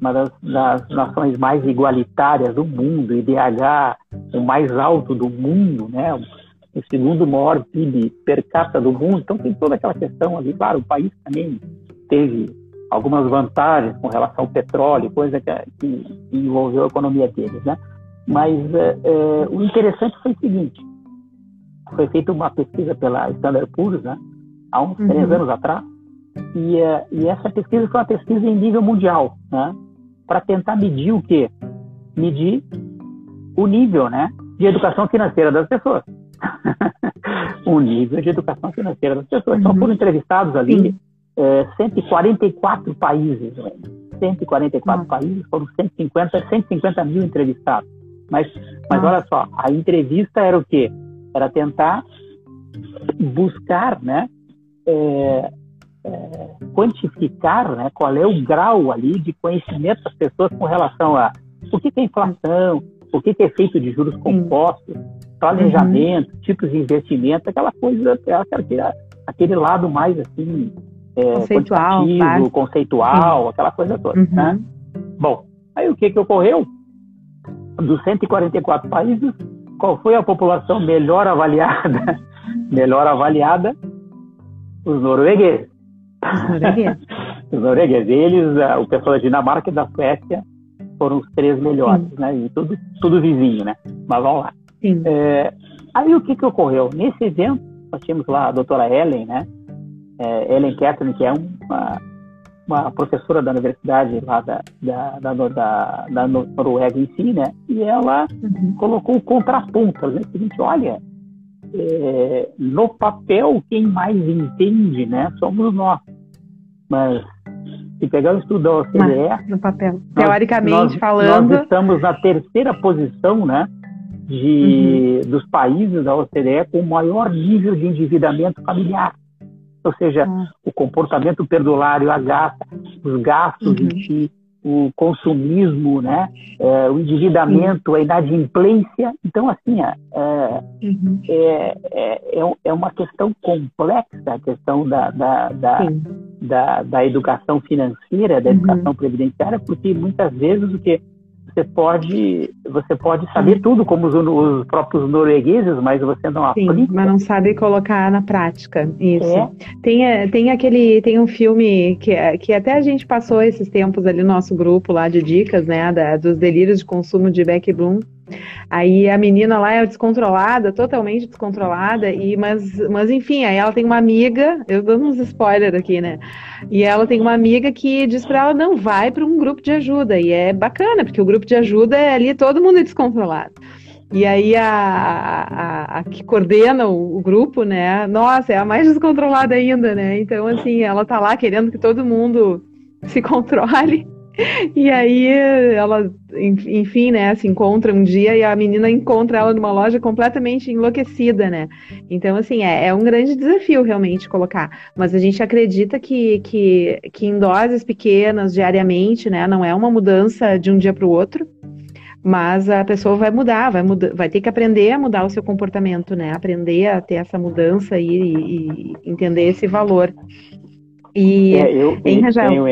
Uma das, das, nações mais igualitárias do mundo, IDH o mais alto do mundo, né? O segundo maior PIB per capita do mundo. Então tem toda aquela questão ali. Claro, o país também teve algumas vantagens com relação ao petróleo, coisa que, que envolveu a economia deles, né? Mas é, é, o interessante foi o seguinte: foi feita uma pesquisa pela Standard Poor's, né? Há uns uhum. três anos atrás, e, é, e, essa pesquisa foi uma pesquisa em nível mundial, né? Para tentar medir o quê? Medir o nível, né? De educação financeira das pessoas. o nível de educação financeira das pessoas. Então, uhum. Então foram entrevistados ali é, 144 países, 144 uhum. países, foram 150, 150 mil entrevistados. Mas, mas olha só, a entrevista era o quê? Era tentar buscar, né, é, é, quantificar, né, qual é o grau ali de conhecimento das pessoas com relação a o que é inflação, o que é efeito de juros compostos, planejamento, uhum. tipos de investimento, aquela coisa, aquele, aquele lado mais assim é, conceitual, conceitual, aquela coisa toda, uhum. né? Bom, aí o que que ocorreu? dos 144 países, qual foi a população melhor avaliada? melhor avaliada? Os noruegueses. Os noruegueses. Eles, o pessoal da Dinamarca e da Suécia foram os três melhores, Sim. né? E tudo, tudo vizinho, né? Mas vamos lá. É, aí o que que ocorreu? Nesse evento, nós tínhamos lá a doutora Ellen, né? É, Ellen Catherine, que é uma uma professora da universidade lá da, da, da, da, da Noruega em si, né? E ela uhum. colocou o contraponto, o seguinte, olha, é, no papel quem mais entende, né, somos nós. Mas se pegar o estudo da OCDE, Mas, no papel, teoricamente nós, falando, nós estamos na terceira posição, né, de uhum. dos países da OCDE com o maior nível de endividamento familiar ou seja, uhum. o comportamento perdulário, a gasta, os gastos uhum. em si, o consumismo, né, é, o endividamento, a inadimplência. Então, assim, é, uhum. é, é, é, é, uma questão complexa a questão da, da, da, da, da educação financeira, da uhum. educação previdenciária, porque muitas vezes o que você pode você pode saber Sim. tudo como os, os, próprios noruegueses, mas você não Sim, aplica. mas não sabe colocar na prática isso. É. Tem, eh, tem aquele tem um filme que, que até a gente passou esses tempos ali no nosso grupo lá de dicas, né, da, dos delírios de consumo de Beck Bloom Aí a menina lá é descontrolada, totalmente descontrolada, e mas, mas enfim, aí ela tem uma amiga, eu dou uns spoilers aqui, né? E ela tem uma amiga que diz para ela não vai para um grupo de ajuda, e é bacana, porque o grupo de ajuda é ali todo mundo é descontrolado. E aí a, a, a, que coordena o, o, grupo, né? Nossa, é a mais descontrolada ainda, né? Então, assim, ela tá lá querendo que todo mundo se controle. E aí ela, enfim, né, se encontra um dia e a menina encontra ela numa loja completamente enlouquecida, né? Então, assim, é, é um grande desafio realmente colocar. Mas a gente acredita que, que, que em doses pequenas, diariamente, né, não é uma mudança de um dia para o outro, mas a pessoa vai mudar, vai, mudar, vai ter que aprender a mudar o seu comportamento, né? Aprender a ter essa mudança e, e, entender esse valor. E, é, eu, em Rajael,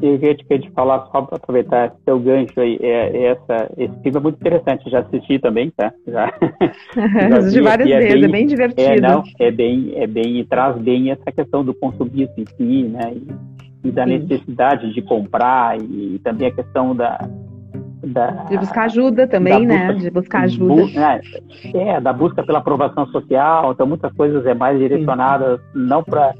eu queria te falar, só para aproveitar seu gancho aí, é, é, essa, esse filme é muito interessante, já assisti também, tá? Já, vi, várias é vezes, bem, é bem divertido. É, não, é bem, é bem, traz bem essa questão do consumismo em si, né? E, e da Sim. necessidade de comprar e também a questão da, da, de buscar ajuda também, né? Busca, de buscar ajuda. Bu, é, é, da busca pela aprovação social. Então, muitas coisas é mais direcionadas sim. não para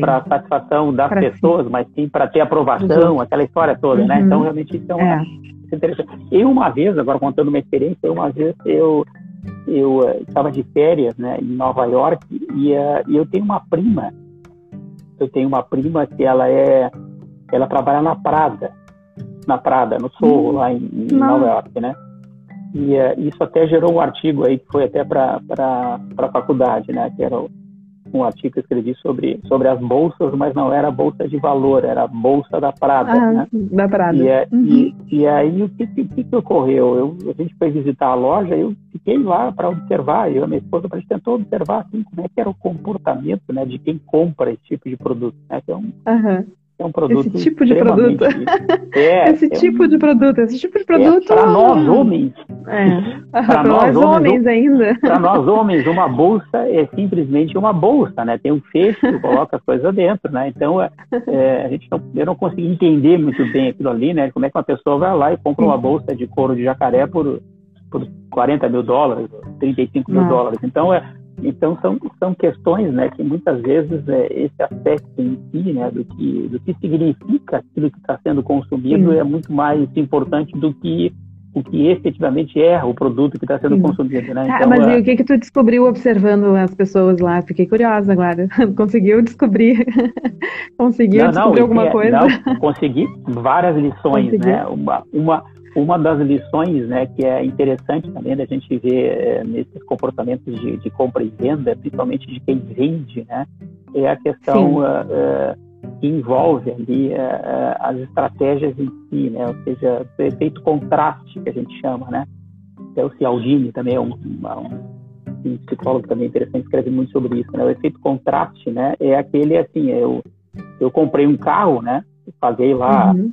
para satisfação das pra pessoas, sim. mas sim para ter aprovação, aquela história toda, uhum. né? Então, realmente, isso é, uma, é. Isso é interessante. Eu, uma vez, agora contando uma experiência, uma vez eu eu estava de férias né, em Nova York e, uh, e eu tenho uma prima. Eu tenho uma prima que ela é ela trabalha na Prada na Prada, no Sorro, hum, lá em, em Nova York, né? E uh, isso até gerou um artigo aí que foi até para a faculdade, né? Que era o, um artigo que eu escrevi sobre, sobre as bolsas, mas não era bolsa de valor, era a bolsa da Prada. Ah, né? Da Prada. E, é, uhum. e, e, aí o que, que, que ocorreu? Eu, a gente foi visitar a loja, eu fiquei lá para observar, eu e a minha esposa, a gente tentou observar assim, como é que era o comportamento né, de quem compra esse tipo de produto. Né? Que é um, uhum. É um produto esse tipo de produto. É, esse é tipo de produto, esse tipo de é, produto. É, para nós homens. É. Para nós, nós, homens, ainda. Para nós homens, uma bolsa é simplesmente uma bolsa, né? Tem um fecho, coloca as coisas dentro, né? Então, é, é, a gente não, eu não consegui entender muito bem aquilo ali, né? Como é que uma pessoa vai lá e compra uma bolsa de couro de jacaré por, por 40 mil dólares, 35 mil dólares. Então, é, então são, são questões, né, que muitas vezes é, esse aspecto em si, né, do que do que significa aquilo que está sendo consumido Sim. é muito mais importante do que o que efetivamente é o produto que está sendo Sim. consumido, né? Ah, então, mas é... e o que que tu descobriu observando as pessoas lá? Fiquei curiosa agora. Conseguiu descobrir? Conseguiu não, descobrir não, alguma é, coisa? Não, consegui várias lições, Conseguiu. né? Uma, uma uma das lições né, que é interessante também da gente ver é, nesses comportamentos de, de, compra e venda, principalmente de quem vende, né, é a questão uh, uh, que envolve ali uh, as estratégias em si, né, ou seja, o efeito contraste que a gente chama, né. Até o Cialdini também é um, um, um psicólogo também interessante, escreve muito sobre isso, né. O efeito contraste, né, é aquele assim, eu, eu comprei um carro, né, paguei lá uhum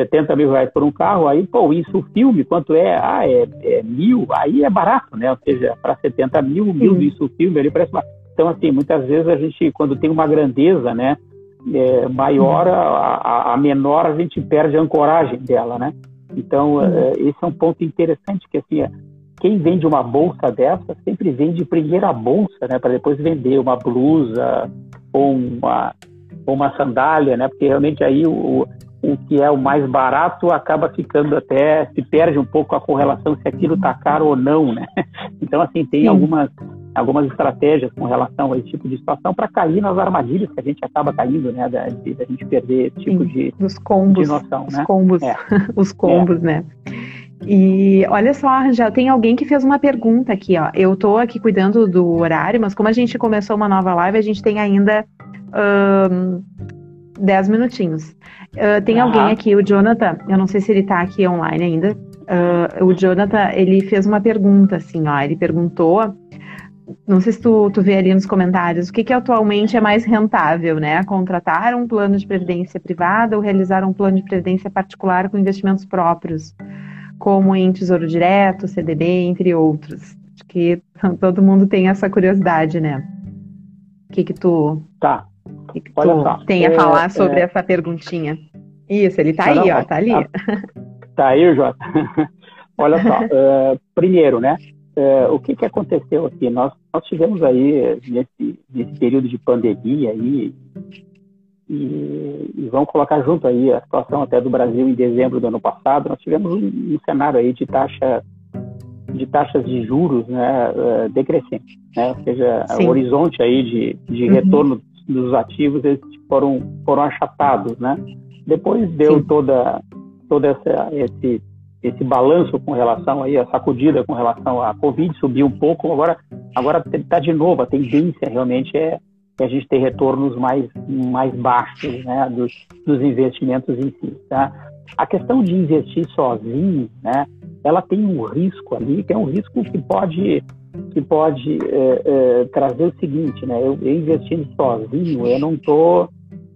70 mil reais por um carro, aí, pô, isso o filme, quanto é? Ah, é, é mil, aí é barato, né? Ou seja, para 70 mil, mil isso o filme, ele parece barato. Então, assim, muitas vezes a gente, quando tem uma grandeza, né, é, maior, a, a, a, menor, a gente perde a ancoragem dela, né? Então, é, esse é um ponto interessante, que assim, é, quem vende uma bolsa dessa sempre vende primeiro a bolsa, né, para depois vender uma blusa ou uma, ou uma sandália, né? Porque realmente aí o, o que é o mais barato acaba ficando até se perde um pouco a correlação se aquilo está caro ou não, né? Então assim tem Sim. algumas algumas estratégias com relação a esse tipo de situação para cair nas armadilhas que a gente acaba caindo, né? Da, de, da gente perder esse tipo Sim, de, dos combos, de noção, os né? combos, é. os combos, é. né? E olha só, já tem alguém que fez uma pergunta aqui, ó. Eu tô aqui cuidando do horário, mas como a gente começou uma nova live, a gente tem ainda 10 minutinhos. Uh, tem alguém aqui, o Jonathan, eu não sei se ele está aqui online ainda. Uh, o Jonathan, ele fez uma pergunta, assim, ó. Ele perguntou, não sei se tu, tu vê ali nos comentários, o que, que atualmente é mais rentável, né? Contratar um plano de previdência privada ou realizar um plano de previdência particular com investimentos próprios, como em Tesouro Direto, CDB, entre outros. Acho que todo mundo tem essa curiosidade, né? O que que tu... Tá, que, que Olha só, tem a é, falar sobre é... essa perguntinha? Isso, ele está aí, não, ó, tá ali. Tá, tá aí, Jota. Olha só, uh, primeiro, né? Uh, o que, que aconteceu aqui? Nós, nós tivemos aí, nesse, nesse período de pandemia aí, e, e, vamos colocar junto aí a situação até do Brasil em dezembro do ano passado, nós tivemos um, um cenário aí de taxa de taxas de juros né, uh, decrescente, né? ou seja, Sim. o horizonte aí de, de uhum. retorno dos ativos eles foram, foram achatados, né? Depois deu Sim. toda, toda essa, esse, esse balanço com relação aí, a sacudida com relação à Covid, subiu um pouco, agora agora está de novo, a tendência realmente é, é a gente ter retornos mais, mais baixos né, dos, dos investimentos em si. Tá? A questão de investir sozinho, né, ela tem um risco ali, que é um risco que pode que pode é, é, trazer o seguinte, né? Eu, eu investindo sozinho, eu não tô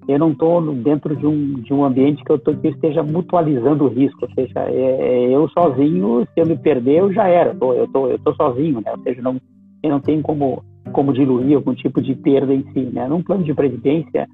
eu não estou dentro de um, de um ambiente que eu, tô, que eu esteja mutualizando o risco, ou seja, é, é, eu sozinho, se eu me perder, eu já era, eu tô, eu tô, eu tô sozinho, né? Ou seja, não, eu não tenho como, como diluir algum tipo de perda em si, né? Num plano de previdência,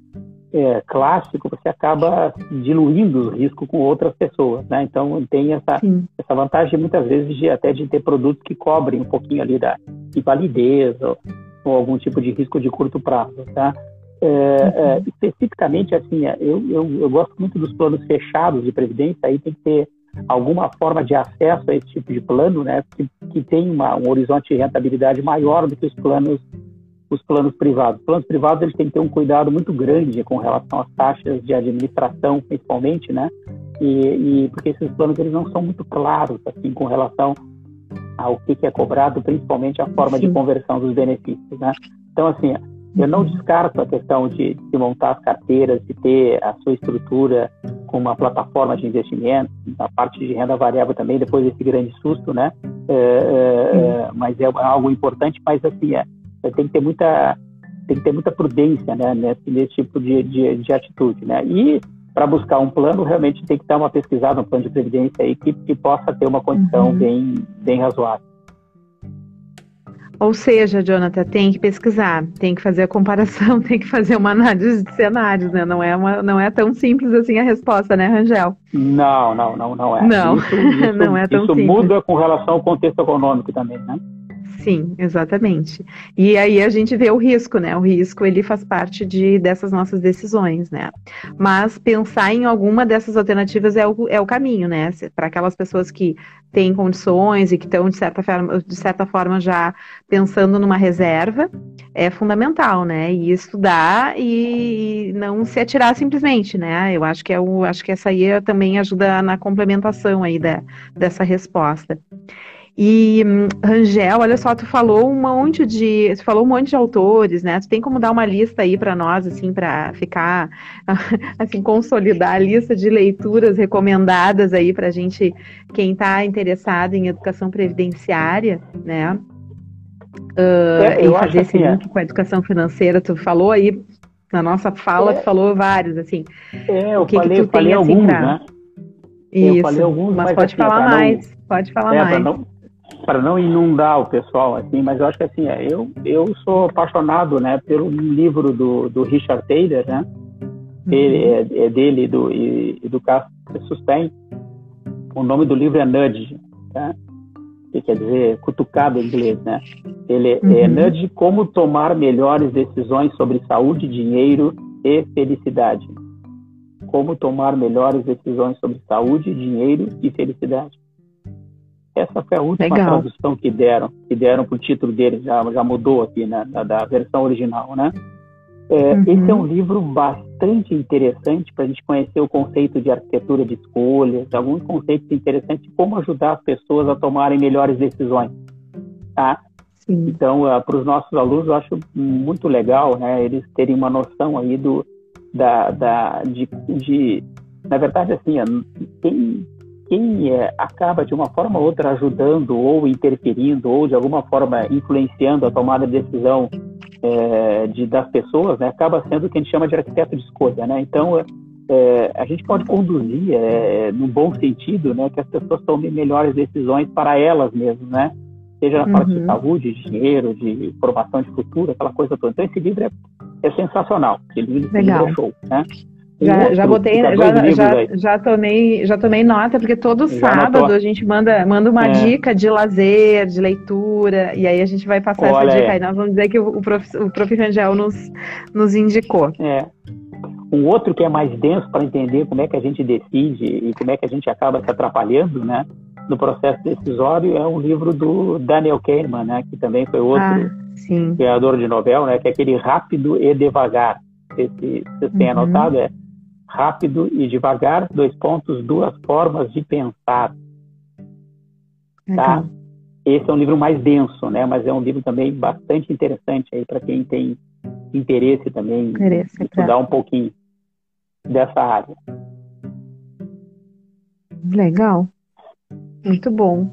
é, clássico, você acaba diluindo o risco com outras pessoas, né? Então tem essa, essa vantagem muitas vezes de até de ter produtos que cobrem um pouquinho ali da de validez ou, ou algum tipo de risco de curto prazo, tá? É, é, especificamente assim, é, eu, eu, eu gosto muito dos planos fechados de previdência, aí tem que ter alguma forma de acesso a esse tipo de plano, né? Que, que tem uma, um horizonte de rentabilidade maior do que os planos os planos privados. Os planos privados eles têm que ter um cuidado muito grande com relação às taxas de administração, principalmente, né? E, e porque esses planos eles não são muito claros assim com relação ao que, que é cobrado, principalmente a forma Sim. de conversão dos benefícios, né? Então assim, Eu não descarto a questão de, de montar as carteiras, de ter a sua estrutura com uma plataforma de investimento, a parte de renda variável também, depois desse grande susto, né? É, é, mas é algo importante, mas assim, é, tem que ter muita tem que ter muita prudência né, nesse, nesse tipo de, de, de atitude. Né? E para buscar um plano, realmente tem que dar uma pesquisada, um plano de previdência aí que, que possa ter uma condição uhum. bem, bem razoável. Ou seja, Jonathan, tem que pesquisar, tem que fazer a comparação, tem que fazer uma análise de cenários, né? Não é, uma, não é tão simples assim a resposta, né, Rangel? Não, não, não, não é. Não, isso, isso, não é tão isso simples. Isso muda com relação ao contexto econômico também, né? Sim, exatamente. E aí a gente vê o risco, né? O risco ele faz parte de dessas nossas decisões, né? Mas pensar em alguma dessas alternativas é o, é o caminho, né? Para aquelas pessoas que têm condições e que estão de certa forma, de certa forma já pensando numa reserva, é fundamental, né? E estudar e não se atirar simplesmente, né? Eu acho que é o, acho que essa aí também ajuda na complementação aí da, dessa resposta. E Rangel, olha só, tu falou um monte de, tu falou um monte de autores, né? Tu tem como dar uma lista aí para nós, assim, para ficar, assim, consolidar a lista de leituras recomendadas aí para gente, quem está interessado em educação previdenciária, né? Uh, é, e fazer esse link é. com a educação financeira, tu falou aí na nossa fala, é. tu falou vários, assim. É, eu que falei, que tu falei tem, alguns, assim, pra... né? Isso, eu falei alguns, mas, mas pode assim, falar mais. Não... Pode falar é, mais. Não, para não inundar o pessoal, assim, mas eu acho que assim, é, eu, eu sou apaixonado, né, pelo livro do, do Richard Taylor, né, uhum. ele, é, é, dele do, e, do Castro Sustain. O nome do livro é Nudge, tá? que quer dizer cutucado em inglês, né? Ele é uhum. é Nudge, como tomar melhores decisões sobre saúde, dinheiro e felicidade. Como tomar melhores decisões sobre saúde, dinheiro e felicidade. Essa foi a última Legal. tradução que deram, que deram para o título dele, já, já mudou aqui, né, da, da versão original, né? É, uhum. Esse é um livro bastante interessante para a gente conhecer o conceito de arquitetura de escolhas, alguns conceitos interessantes de como ajudar as pessoas a tomarem melhores decisões, tá? Sim. Então, uh, para os nossos alunos, eu acho muito legal, né, eles terem uma noção aí do, da, da de, de na verdade, assim, quem quem é, acaba de uma forma ou outra ajudando ou interferindo ou de alguma forma influenciando a tomada de decisão é, de, das pessoas, né, acaba sendo o que a gente chama de arquiteto de escolha, né? Então é, a gente pode conduzir, é, no bom sentido, né, que as pessoas tomem melhores decisões para elas mesmas, né? Seja na uhum. parte de uhum. saúde, de dinheiro, de formação de futuro, aquela coisa toda. Então esse livro é, é sensacional, esse livro, esse livro é show, né? Já, já botei, já, já, já, tomei, já tomei nota, porque todo já sábado notou. a gente manda, manda uma é. dica de lazer, de leitura, e aí a gente vai passar Olha, essa dica é. aí. Nós vamos dizer que o, o, prof, o prof. Rangel nos, nos indicou. É. Um outro que é mais denso para entender como é que a gente decide e como é que a gente acaba se atrapalhando, né? No processo decisório é um livro do Daniel Kahneman, né? Que também foi outro ah, criador de novel, né? Que é aquele Rápido e Devagar. Esse, vocês têm uhum. anotado, é rápido e devagar, dois pontos, duas formas de pensar. Tá? Esse é um livro mais denso, né? Mas é um livro também bastante interessante aí para quem tem interesse também interesse, em estudar um pouquinho dessa área. Legal. Muito bom.